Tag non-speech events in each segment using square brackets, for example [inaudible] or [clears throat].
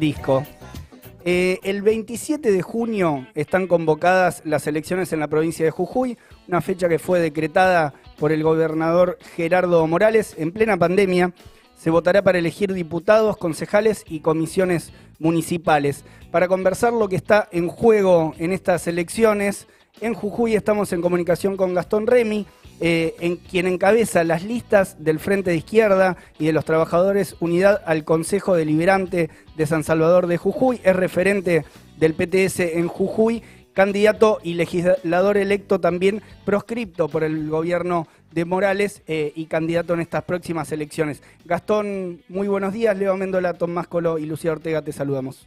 disco. Eh, el 27 de junio están convocadas las elecciones en la provincia de Jujuy, una fecha que fue decretada por el gobernador Gerardo Morales en plena pandemia. Se votará para elegir diputados, concejales y comisiones municipales. Para conversar lo que está en juego en estas elecciones, en Jujuy estamos en comunicación con Gastón Remy, eh, en quien encabeza las listas del Frente de Izquierda y de los Trabajadores Unidad al Consejo Deliberante de San Salvador de Jujuy, es referente del PTS en Jujuy, candidato y legislador electo también proscripto por el gobierno de Morales eh, y candidato en estas próximas elecciones. Gastón, muy buenos días. Leo Mendola, Tomás Colo y Lucía Ortega, te saludamos.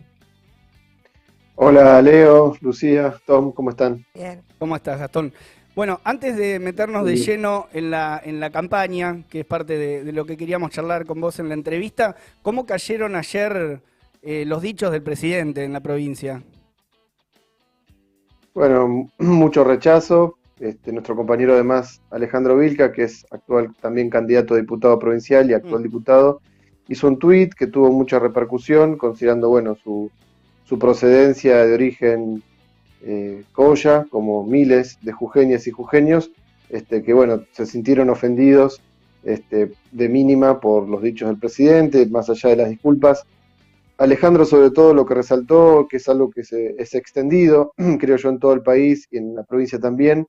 Hola Leo, Lucía, Tom, ¿cómo están? Bien. ¿Cómo estás, Gastón? Bueno, antes de meternos de lleno en la, en la campaña, que es parte de, lo que queríamos charlar con vos en la entrevista, ¿cómo cayeron ayer eh, los dichos del presidente en la provincia? Bueno, mucho rechazo. Este, nuestro compañero además, Alejandro Vilca, que es actual también candidato a diputado provincial y actual mm. diputado, hizo un tuit que tuvo mucha repercusión, considerando bueno su, su procedencia de origen eh, como miles de jujeñas y jujeños, este, que bueno, se sintieron ofendidos este, de mínima por los dichos del presidente, más allá de las disculpas. Alejandro sobre todo lo que resaltó, que es algo que se, es extendido, [clears throat] creo yo, en todo el país y en la provincia también,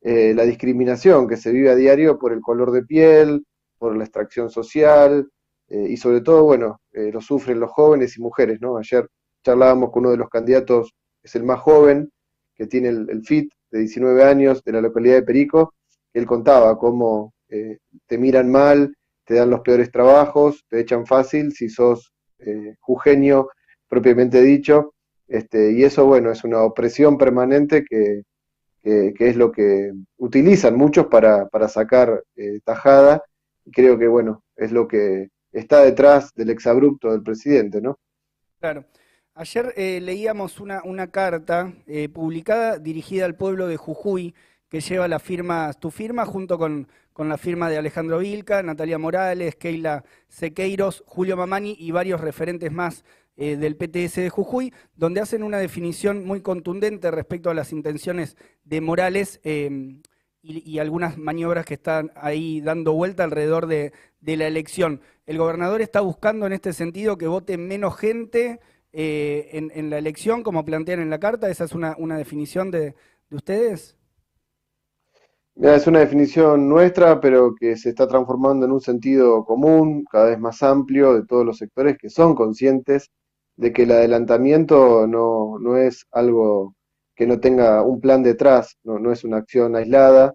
eh, la discriminación que se vive a diario por el color de piel, por la extracción social, eh, y sobre todo, bueno, eh, lo sufren los jóvenes y mujeres, ¿no? Ayer charlábamos con uno de los candidatos es el más joven, que tiene el, FIT de 19 años de la localidad de Perico, él contaba cómo eh, te miran mal, te dan los peores trabajos, te echan fácil si sos eh, propiamente dicho, este, y eso, bueno, es una opresión permanente que, es lo que utilizan muchos para, para sacar eh, tajada, y creo que, bueno, es lo que está detrás del exabrupto del presidente, ¿no? Claro. Ayer eh, leíamos una, carta eh, publicada dirigida al pueblo de Jujuy que lleva la firma, tu firma junto con, la firma de Alejandro Vilca, Natalia Morales, Keila Sequeiros, Julio Mamani y varios referentes más eh, del PTS de Jujuy, donde hacen una definición muy contundente respecto a las intenciones de Morales y, y, algunas maniobras que están ahí dando vuelta alrededor de, de la elección. El gobernador está buscando en este sentido que vote menos gente eh, en, la elección, como plantean en la carta? ¿Esa es una, definición de, ustedes? es una definición nuestra, pero que se está transformando en un sentido común, cada vez más amplio, de todos los sectores que son conscientes de que el adelantamiento no, no es algo que no tenga un plan detrás, no, no, es una acción aislada.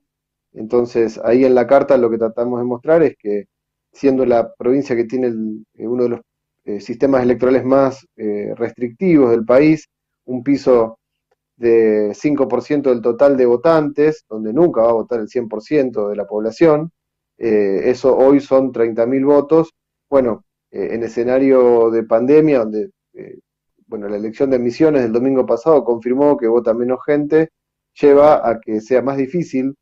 Entonces, ahí en la carta lo que tratamos de mostrar es que siendo la provincia que tiene uno de los eh, sistemas electorales más eh, restrictivos del país, un piso de 5% del total de votantes, donde nunca va a votar el 100% de la población. Eh, eso hoy son 30.000 votos. Bueno, en escenario de pandemia, donde bueno, la elección de Misiones del domingo pasado confirmó que vota menos gente, lleva a que sea más difícil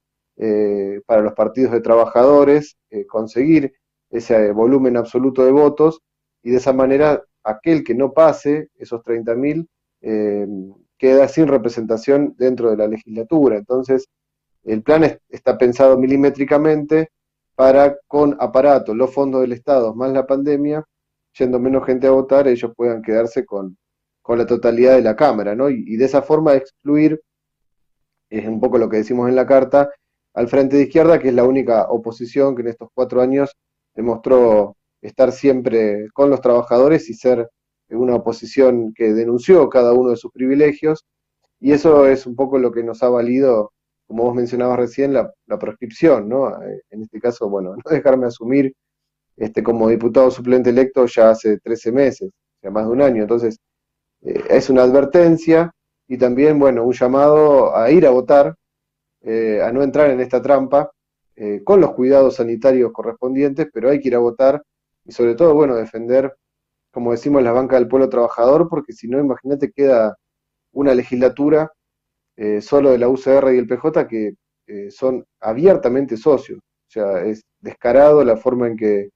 para los partidos de trabajadores conseguir ese volumen absoluto de votos y de esa manera aquel que no pase esos 30.000 eh, queda sin representación dentro de la legislatura. Entonces, el plan está pensado milimétricamente para con aparatos, los fondos del Estado más la pandemia, yendo menos gente a votar, ellos puedan quedarse con, la totalidad de la Cámara, ¿no? Y, de esa forma excluir, es un poco lo que decimos en la carta, al Frente de Izquierda, que es la única oposición que en estos cuatro años demostró estar siempre con los trabajadores y ser una oposición que denunció cada uno de sus privilegios. Y eso es un poco lo que nos ha valido, como vos mencionabas recién, la, proscripción, ¿no? En este caso, bueno, no dejarme asumir este, como diputado suplente electo ya hace 13 meses, ya más de un año. Entonces, eh, es una advertencia y también, bueno, un llamado a ir a votar, eh, a no entrar en esta trampa, eh, con los cuidados sanitarios correspondientes, pero hay que ir a votar y sobre todo, bueno, defender, como decimos, la banca del pueblo trabajador, porque si no, imagínate, queda una legislatura eh, solo de la UCR y el PJ que eh, son abiertamente socios. O sea, es descarado la forma en que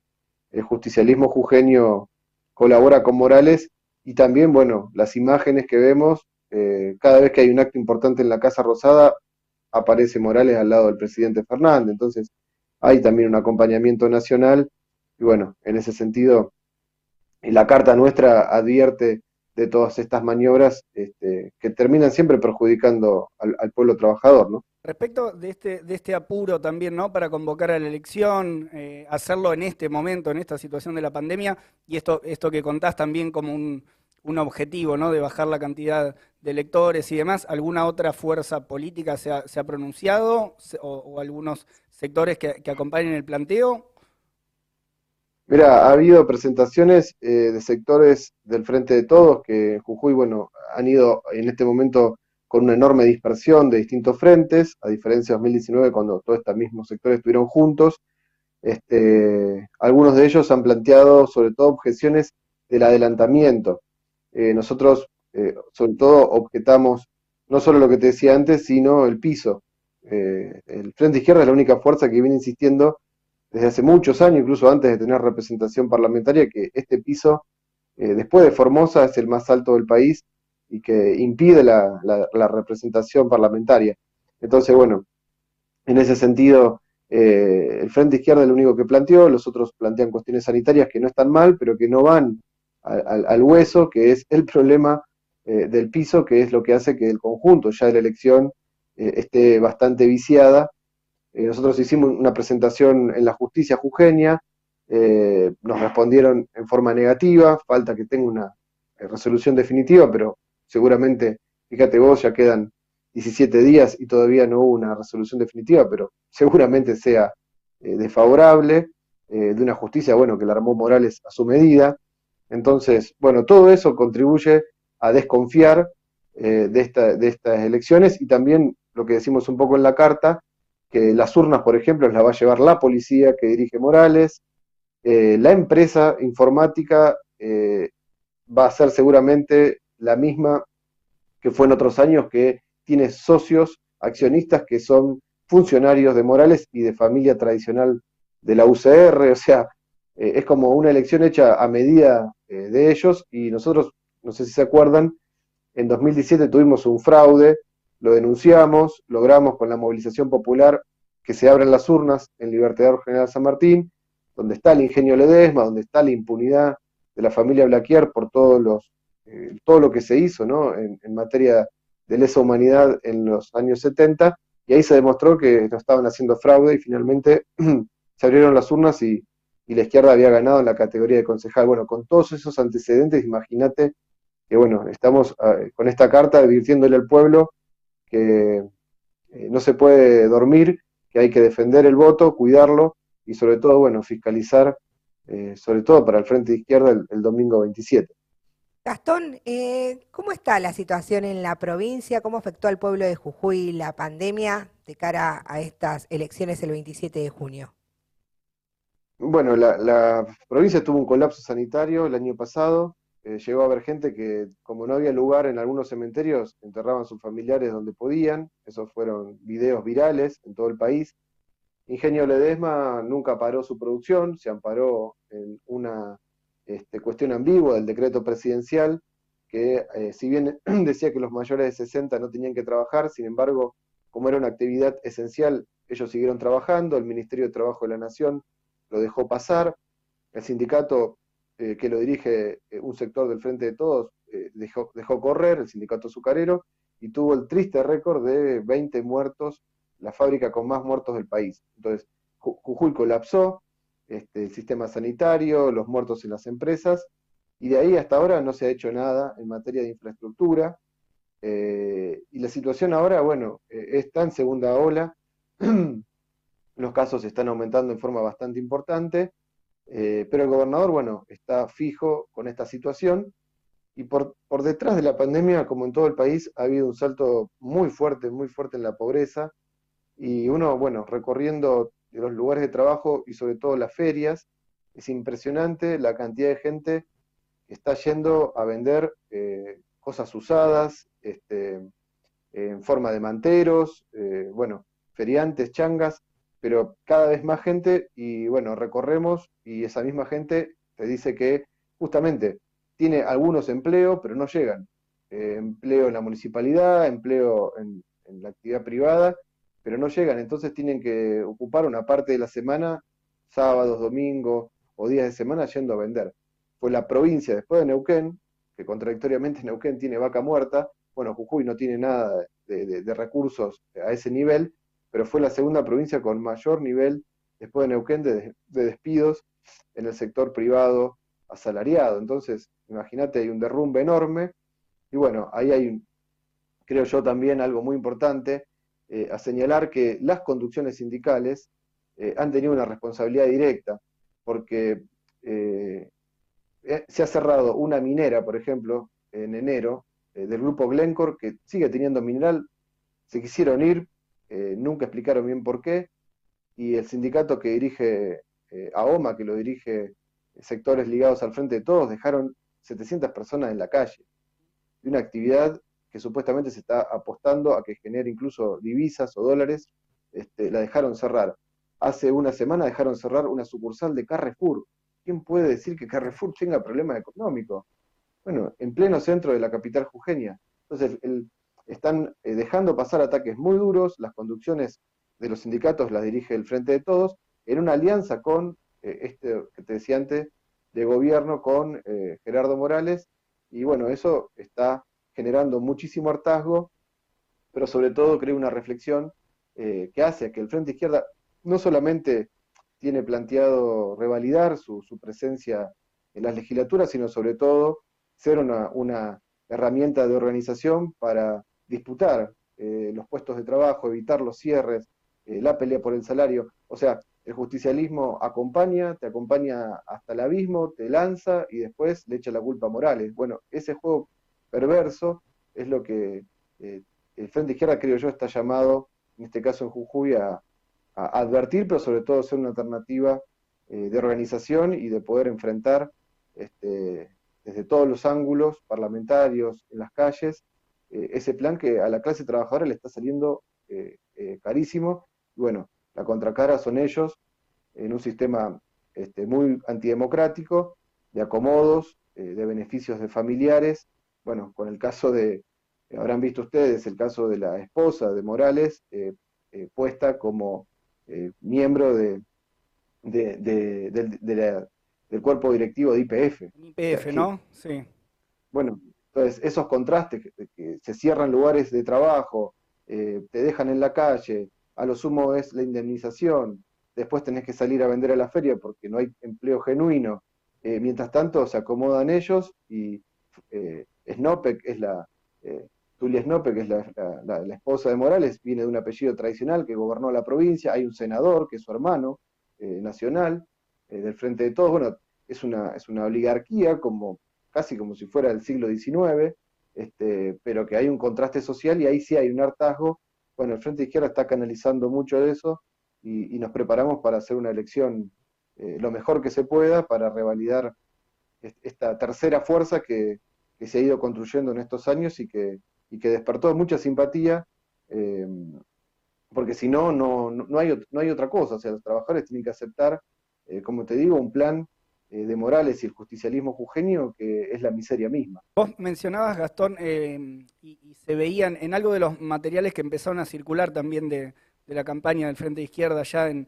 el justicialismo jujeño colabora con Morales y también, bueno, las imágenes que vemos, eh, cada vez que hay un acto importante en la Casa Rosada, aparece Morales al lado del presidente Fernández, entonces hay también un acompañamiento nacional, y bueno, en ese sentido, la carta nuestra advierte de todas estas maniobras este, que terminan siempre perjudicando al, pueblo trabajador, ¿no? Respecto de este, de este apuro también, ¿no? Para convocar a la elección, eh, hacerlo en este momento, en esta situación de la pandemia, y esto, esto que contás también como un, objetivo, ¿no? De bajar la cantidad de electores y demás, ¿alguna otra fuerza política se ha, pronunciado o, algunos sectores que, que acompañen el planteo? Mira, ha habido presentaciones eh, de sectores del Frente de Todos que en Jujuy, bueno, han ido en este momento con una enorme dispersión de distintos frentes, a diferencia de 2019 cuando todos estos mismos sectores estuvieron juntos. Este, algunos de ellos han planteado sobre todo objeciones del adelantamiento. Eh, nosotros, eh, sobre todo, objetamos no solo lo que te decía antes, sino el piso. el Frente Izquierda es la única fuerza que viene insistiendo desde hace muchos años, incluso antes de tener representación parlamentaria, que este piso, eh, después de Formosa, es el más alto del país y que impide la, representación parlamentaria. Entonces, bueno, en ese sentido, eh, el Frente Izquierda es lo único que planteó, los otros plantean cuestiones sanitarias que no están mal, pero que no van al, hueso, que es el problema eh, del piso, que es lo que hace que el conjunto ya de la elección esté bastante viciada eh, nosotros hicimos una presentación en la justicia jujeña, eh, nos respondieron en forma negativa, falta que tenga una eh, resolución definitiva, pero seguramente, fíjate vos, ya quedan 17 días y todavía no hubo una resolución definitiva, pero seguramente sea desfavorable, de una justicia, bueno, que la armó Morales a su medida. Entonces, bueno, todo eso contribuye a desconfiar de, de estas elecciones y también lo que decimos un poco en la carta, las urnas, por ejemplo, las va a llevar la policía que dirige Morales, eh, la empresa informática eh, va a ser seguramente la misma que fue en otros años, que tiene socios, accionistas que son funcionarios de Morales y de familia tradicional de la UCR, o sea, eh, es como una elección hecha a medida de ellos. Y nosotros, no sé si se acuerdan, en 2017 tuvimos un fraude lo denunciamos, logramos con la movilización popular que se abran las urnas en Libertador General San Martín, donde está el ingenio Ledesma, donde está la impunidad de la familia Blaquier por todos los, eh, todo lo que se hizo ¿no? en, materia de lesa humanidad en los años 70, y ahí se demostró que no estaban haciendo fraude y finalmente [clears throat] se abrieron las urnas y, y la izquierda había ganado en la categoría de concejal. Bueno, con todos esos antecedentes, imagínate que bueno, estamos ah, con esta carta advirtiéndole al pueblo que eh, no se puede dormir, que hay que defender el voto, cuidarlo y sobre todo, bueno, fiscalizar, eh, sobre todo para el Frente de Izquierda el, domingo 27. Gastón, eh, ¿cómo está la situación en la provincia? ¿Cómo afectó al pueblo de Jujuy la pandemia de cara a estas elecciones el 27 de junio? Bueno, la provincia tuvo un colapso sanitario el año pasado, eh, llegó a haber gente que, como no había lugar en algunos cementerios, enterraban sus familiares donde podían. Esos fueron videos virales en todo el país. Ingenio Ledesma nunca paró su producción, se amparó en una este, cuestión ambigua del decreto presidencial, que eh, si bien [clears throat] decía que los mayores de 60 no tenían que trabajar, sin embargo, como era una actividad esencial, ellos siguieron trabajando, el Ministerio de Trabajo de la Nación lo dejó pasar, el sindicato eh, que lo dirige eh, un sector del Frente de Todos, eh, dejó, dejó, correr, el sindicato azucarero, y tuvo el triste récord de 20 muertos, la fábrica con más muertos del país. Entonces, Jujuy colapsó, este, el sistema sanitario, los muertos en las empresas, y de ahí hasta ahora no se ha hecho nada en materia de infraestructura. y la situación ahora, bueno, está en segunda ola, [clears throat] los casos están aumentando en forma bastante importante, eh, pero el gobernador, bueno, está fijo con esta situación. Y por, por detrás de la pandemia, como en todo el país, ha habido un salto muy fuerte, muy fuerte en la pobreza. Y uno, bueno, recorriendo los lugares de trabajo y sobre todo las ferias, es impresionante la cantidad de gente que está yendo a vender eh, cosas usadas, este, en forma de manteros, eh, bueno, feriantes, changas, pero cada vez más gente y bueno, recorremos y esa misma gente te dice que justamente tiene algunos empleos, pero no llegan. Eh, empleo en la municipalidad, empleo en, la actividad privada, pero no llegan. Entonces tienen que ocupar una parte de la semana, sábados, domingos o días de semana yendo a vender. Fue la provincia después de Neuquén, que contradictoriamente [laughs] Neuquén tiene vaca muerta, bueno, Jujuy no tiene nada de, recursos a ese nivel, pero fue la segunda provincia con mayor nivel después de Neuquén de, de despidos en el sector privado asalariado. Entonces, imagínate, hay un derrumbe enorme. Y bueno, ahí hay, creo yo, también algo muy importante, eh, a señalar que las conducciones sindicales eh, han tenido una responsabilidad directa, porque eh, se ha cerrado una minera, por ejemplo, en enero, del grupo Glencore, que sigue teniendo mineral, se quisieron ir, nunca explicaron bien por qué, y el sindicato que dirige AOMA, que lo dirige sectores ligados al frente de todos, dejaron 700 personas en la calle. De una actividad que supuestamente se está apostando a que genere incluso divisas o dólares, este, la dejaron cerrar. Hace una semana dejaron cerrar una sucursal de Carrefour. ¿Quién puede decir que Carrefour tenga problemas económicos? Bueno, en pleno centro de la capital jujeña. Entonces, están eh, dejando pasar ataques muy duros, las conducciones de los sindicatos las dirige el Frente de Todos, en una alianza con eh, este que te decía antes, de gobierno con eh, Gerardo Morales, y bueno, eso está generando muchísimo hartazgo, pero sobre todo creo una reflexión eh, que hace que el Frente Izquierda no solamente tiene planteado revalidar su, presencia en las legislaturas, sino sobre todo ser una, herramienta de organización para disputar los puestos de trabajo, evitar los cierres, la pelea por el salario. O sea, el justicialismo acompaña, te acompaña hasta el abismo, te lanza y después le echa la culpa a Morales. Bueno, ese juego perverso es lo que eh, el Frente Izquierda, creo yo, está llamado, en este caso en Jujuy, a, advertir, pero sobre todo ser una alternativa eh, de organización y de poder enfrentar este, desde todos los ángulos parlamentarios, en las calles, eh, ese plan que a la clase trabajadora le está saliendo carísimo. Y bueno, la contracara son ellos, en un sistema este, muy antidemocrático, de acomodos, eh, de beneficios de familiares. Bueno, con el caso de, habrán visto ustedes, el caso de la esposa de Morales, eh, eh, puesta como miembro de, del cuerpo directivo de IPF. IPF, ¿no? Sí. Bueno, entonces esos contrastes, que se cierran lugares de trabajo, te dejan en la calle, a lo sumo es la indemnización, después tenés que salir a vender a la feria porque no hay empleo genuino. Eh, mientras tanto se acomodan ellos y eh, Snopek es la, eh, Tulia Snopek es la, esposa de Morales, viene de un apellido tradicional que gobernó la provincia, hay un senador que es su hermano eh, nacional del Frente de Todos, bueno, es una, es una oligarquía como casi como si fuera del siglo XIX, este, pero que hay un contraste social y ahí sí hay un hartazgo. Bueno, el Frente Izquierda está canalizando mucho de eso y, nos preparamos para hacer una elección eh, lo mejor que se pueda para revalidar esta tercera fuerza que, se ha ido construyendo en estos años y que, que despertó mucha simpatía, eh, porque si no, no, no, hay, no hay otra cosa, o sea, los trabajadores tienen que aceptar, eh, como te digo, un plan de Morales y el justicialismo jujeño, que es la miseria misma. Vos mencionabas, Gastón, eh, y, se veían en algo de los materiales que empezaron a circular también de, la campaña del Frente de Izquierda allá en,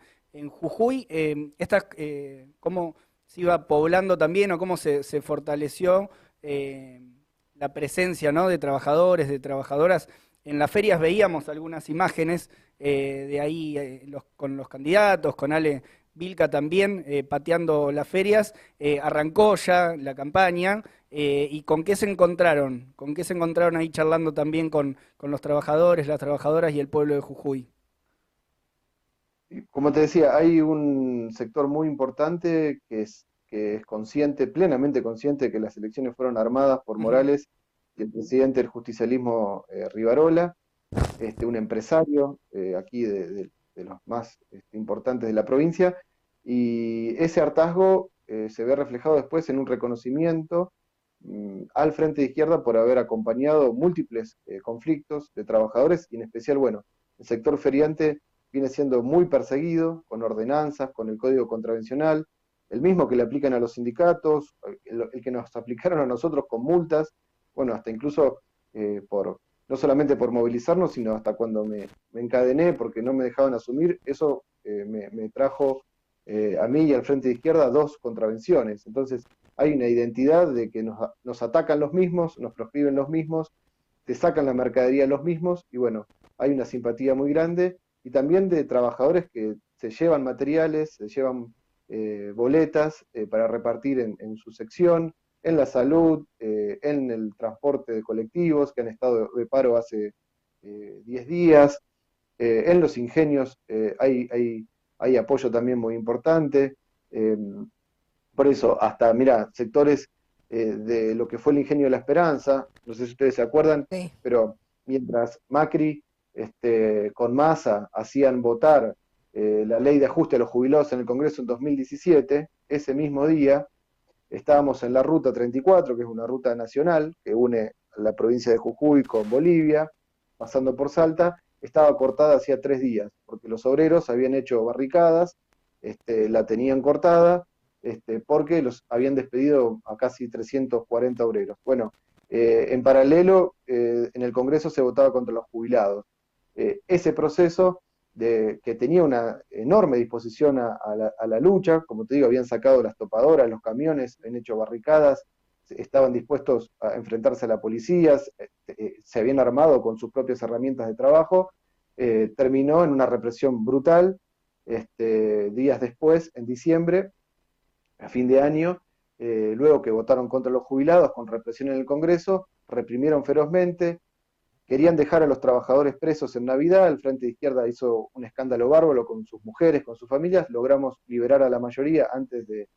Jujuy, eh, eh, cómo se iba poblando también o cómo se, fortaleció la presencia ¿no? de trabajadores, de trabajadoras. En las ferias veíamos algunas imágenes de ahí con los candidatos, con Ale Vilca también eh, pateando las ferias, eh, arrancó ya la campaña eh, y con qué se encontraron, con qué se encontraron ahí charlando también con, los trabajadores, las trabajadoras y el pueblo de Jujuy. Como te decía, hay un sector muy importante que es, que es consciente, plenamente consciente de que las elecciones fueron armadas por Morales y el presidente del justicialismo Rivarola, este, un empresario aquí de, los más este, importantes de la provincia, y ese hartazgo eh, se ve reflejado después en un reconocimiento mm, al Frente de Izquierda por haber acompañado múltiples eh, conflictos de trabajadores y en especial, bueno, el sector feriante viene siendo muy perseguido con ordenanzas, con el código contravencional, el mismo que le aplican a los sindicatos, el, que nos [laughs] aplicaron a nosotros con multas, bueno, hasta incluso eh, por, no solamente por movilizarnos, sino hasta cuando me, encadené porque no me dejaban asumir, eso eh, me, trajo eh, a mí y al Frente de Izquierda dos contravenciones. Entonces hay una identidad de que nos, atacan los mismos, nos proscriben los mismos, te sacan la mercadería los mismos, y bueno, hay una simpatía muy grande, y también de trabajadores que se llevan materiales, se llevan eh, boletas para repartir en, su sección, en la salud, eh, en el transporte de colectivos que han estado de paro hace 10 días, en los ingenios hay, hay, hay, apoyo también muy importante. por eso, hasta, mira, sectores de lo que fue el ingenio de la esperanza, no sé si ustedes se acuerdan, pero mientras Macri este, con masa hacían votar eh, la ley de ajuste a los jubilados en el Congreso en 2017, ese mismo día estábamos en la Ruta 34, que es una ruta nacional que une la provincia de Jujuy con Bolivia, pasando por Salta, estaba cortada hacía tres días, porque los obreros habían hecho barricadas, este, la tenían cortada, este, porque los habían despedido a casi 340 obreros. Bueno, eh, en paralelo, eh, en el Congreso se votaba contra los jubilados. ese proceso que tenía una enorme disposición a, la, lucha, como te digo, habían sacado las topadoras, los camiones, habían hecho barricadas, estaban dispuestos a enfrentarse a la policía, eh, se habían armado con sus propias herramientas de trabajo, eh, terminó en una represión brutal, este, días después, en diciembre, a fin de año, eh, luego que votaron contra los jubilados con represión en el Congreso, reprimieron ferozmente, Querían dejar a los trabajadores presos en Navidad, el Frente de Izquierda hizo un escándalo bárbaro con sus mujeres, con sus familias, logramos liberar a la mayoría antes de,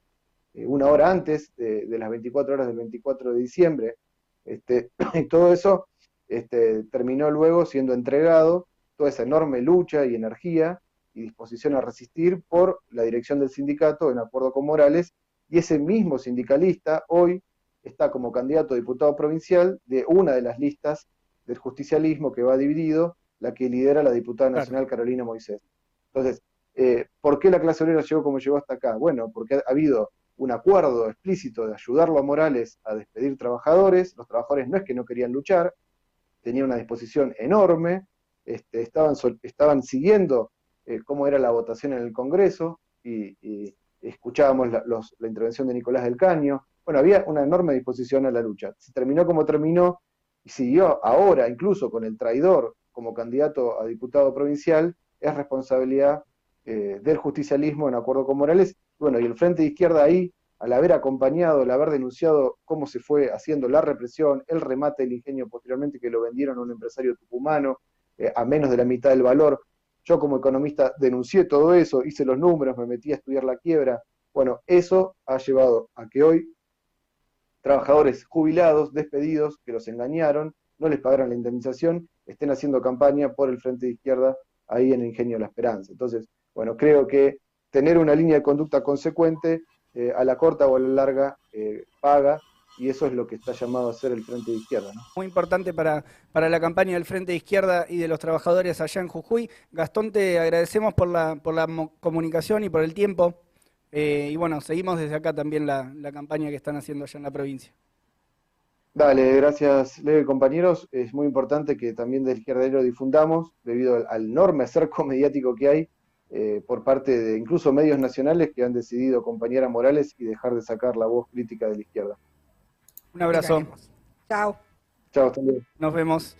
eh, una hora antes de, las 24 horas del 24 de diciembre. Este, [clears throat] y todo eso este, terminó luego siendo entregado, toda esa enorme lucha y energía y disposición a resistir por la dirección del sindicato en acuerdo con Morales, y ese mismo sindicalista hoy está como candidato a diputado provincial de una de las listas del justicialismo que va dividido, la que lidera la diputada nacional Carolina Moisés. Entonces, eh, ¿por qué la clase obrera llegó como llegó hasta acá? Bueno, porque ha habido un acuerdo explícito de ayudarlo a Morales a despedir trabajadores, los trabajadores no es que no querían luchar, tenían una disposición enorme, este, estaban, estaban siguiendo eh, cómo era la votación en el Congreso y, escuchábamos la, la intervención de Nicolás del Caño. Bueno, había una enorme disposición a la lucha. Se terminó como terminó, y siguió ahora incluso con el traidor como candidato a diputado provincial, es responsabilidad eh, del justicialismo en acuerdo con Morales. Bueno, y el Frente de Izquierda ahí, al haber acompañado, al haber denunciado cómo se fue haciendo la represión, el remate del ingenio posteriormente que lo vendieron a un empresario tucumano eh, a menos de la mitad del valor. Yo como economista denuncié todo eso, hice los números, me metí a estudiar la quiebra. Bueno, eso ha llevado a que hoy trabajadores jubilados, despedidos, que los engañaron, no les pagaron la indemnización, estén haciendo campaña por el Frente de Izquierda ahí en el Ingenio de la Esperanza. Entonces, bueno, creo que tener una línea de conducta consecuente eh, a la corta o a la larga eh, paga y eso es lo que está llamado a hacer el Frente de Izquierda. Muy importante para, para la campaña del Frente de Izquierda y de los trabajadores allá en Jujuy. Gastón, te agradecemos por la, por la comunicación y por el tiempo. Eh, y bueno, seguimos desde acá también la, campaña que están haciendo allá en la provincia. Dale, gracias, Leo compañeros. Es muy importante que también del izquierdero difundamos, debido al, enorme cerco [laughs] mediático que hay eh, por parte de incluso medios nacionales que han decidido acompañar a Morales y dejar de sacar la voz crítica de la izquierda. Un abrazo. Chao. Chao, hasta luego. Nos vemos.